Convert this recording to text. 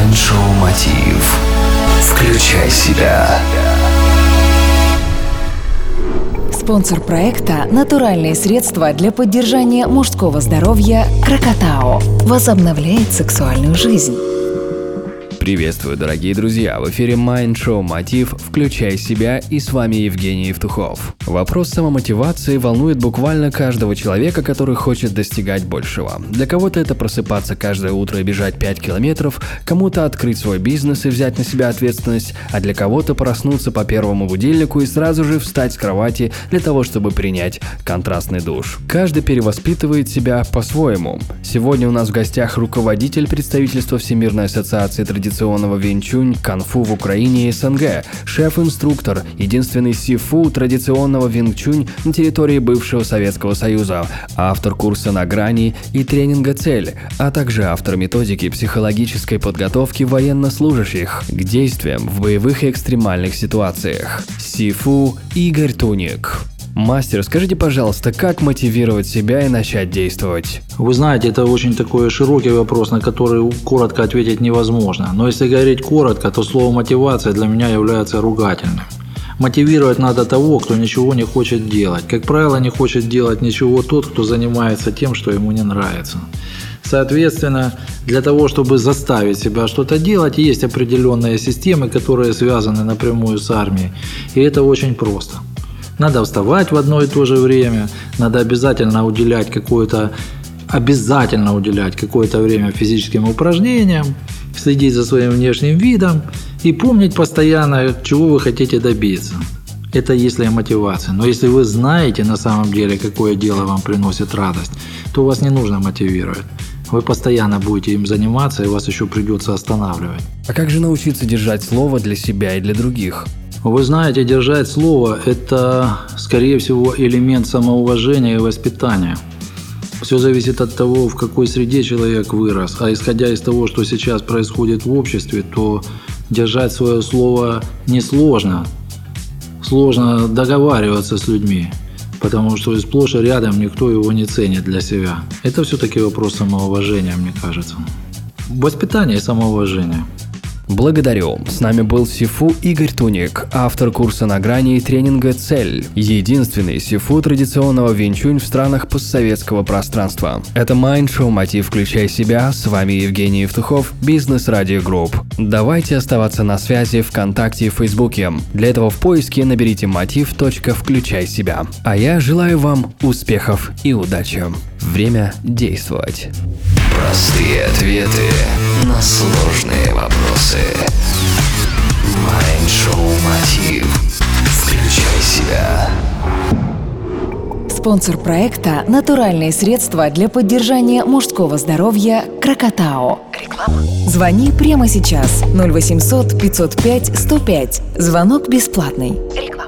Майншоу Мотив. Включай себя. Спонсор проекта – натуральные средства для поддержания мужского здоровья «Крокотао». Возобновляет сексуальную жизнь. Приветствую, дорогие друзья! В эфире Mind Show Мотив «Включай себя» и с вами Евгений Евтухов. Вопрос самомотивации волнует буквально каждого человека, который хочет достигать большего. Для кого-то это просыпаться каждое утро и бежать 5 километров, кому-то открыть свой бизнес и взять на себя ответственность, а для кого-то проснуться по первому будильнику и сразу же встать с кровати для того, чтобы принять контрастный душ. Каждый перевоспитывает себя по-своему. Сегодня у нас в гостях руководитель представительства Всемирной ассоциации традиционных традиционного винчунь, канфу в Украине и СНГ, шеф-инструктор, единственный сифу традиционного винчунь на территории бывшего Советского Союза, автор курса на грани и тренинга «Цель», а также автор методики психологической подготовки военнослужащих к действиям в боевых и экстремальных ситуациях. Сифу Игорь Туник. Мастер, скажите, пожалуйста, как мотивировать себя и начать действовать? Вы знаете, это очень такой широкий вопрос, на который коротко ответить невозможно. Но если говорить коротко, то слово мотивация для меня является ругательным. Мотивировать надо того, кто ничего не хочет делать. Как правило, не хочет делать ничего тот, кто занимается тем, что ему не нравится. Соответственно, для того, чтобы заставить себя что-то делать, есть определенные системы, которые связаны напрямую с армией. И это очень просто – надо вставать в одно и то же время, надо обязательно уделять какое-то обязательно уделять какое-то время физическим упражнениям, следить за своим внешним видом и помнить постоянно, чего вы хотите добиться. Это если мотивация. Но если вы знаете на самом деле, какое дело вам приносит радость, то вас не нужно мотивировать. Вы постоянно будете им заниматься, и вас еще придется останавливать. А как же научиться держать слово для себя и для других? Вы знаете, держать слово – это, скорее всего, элемент самоуважения и воспитания. Все зависит от того, в какой среде человек вырос. А исходя из того, что сейчас происходит в обществе, то держать свое слово несложно. Сложно договариваться с людьми, потому что сплошь и рядом никто его не ценит для себя. Это все-таки вопрос самоуважения, мне кажется. Воспитание и самоуважение – Благодарю. С нами был Сифу Игорь Туник, автор курса на грани и тренинга «Цель». Единственный Сифу традиционного винчунь в странах постсоветского пространства. Это Майндшоу «Мотив. Включай себя». С вами Евгений Евтухов, Бизнес Радио Групп. Давайте оставаться на связи ВКонтакте и Фейсбуке. Для этого в поиске наберите мотив. Включай себя. А я желаю вам успехов и удачи. Время действовать. Простые ответы на сложные вопросы. Майншоу Мотив. Включай себя. Спонсор проекта – натуральные средства для поддержания мужского здоровья «Крокотао». Реклама. Звони прямо сейчас 0800 505 105. Звонок бесплатный. Реклама.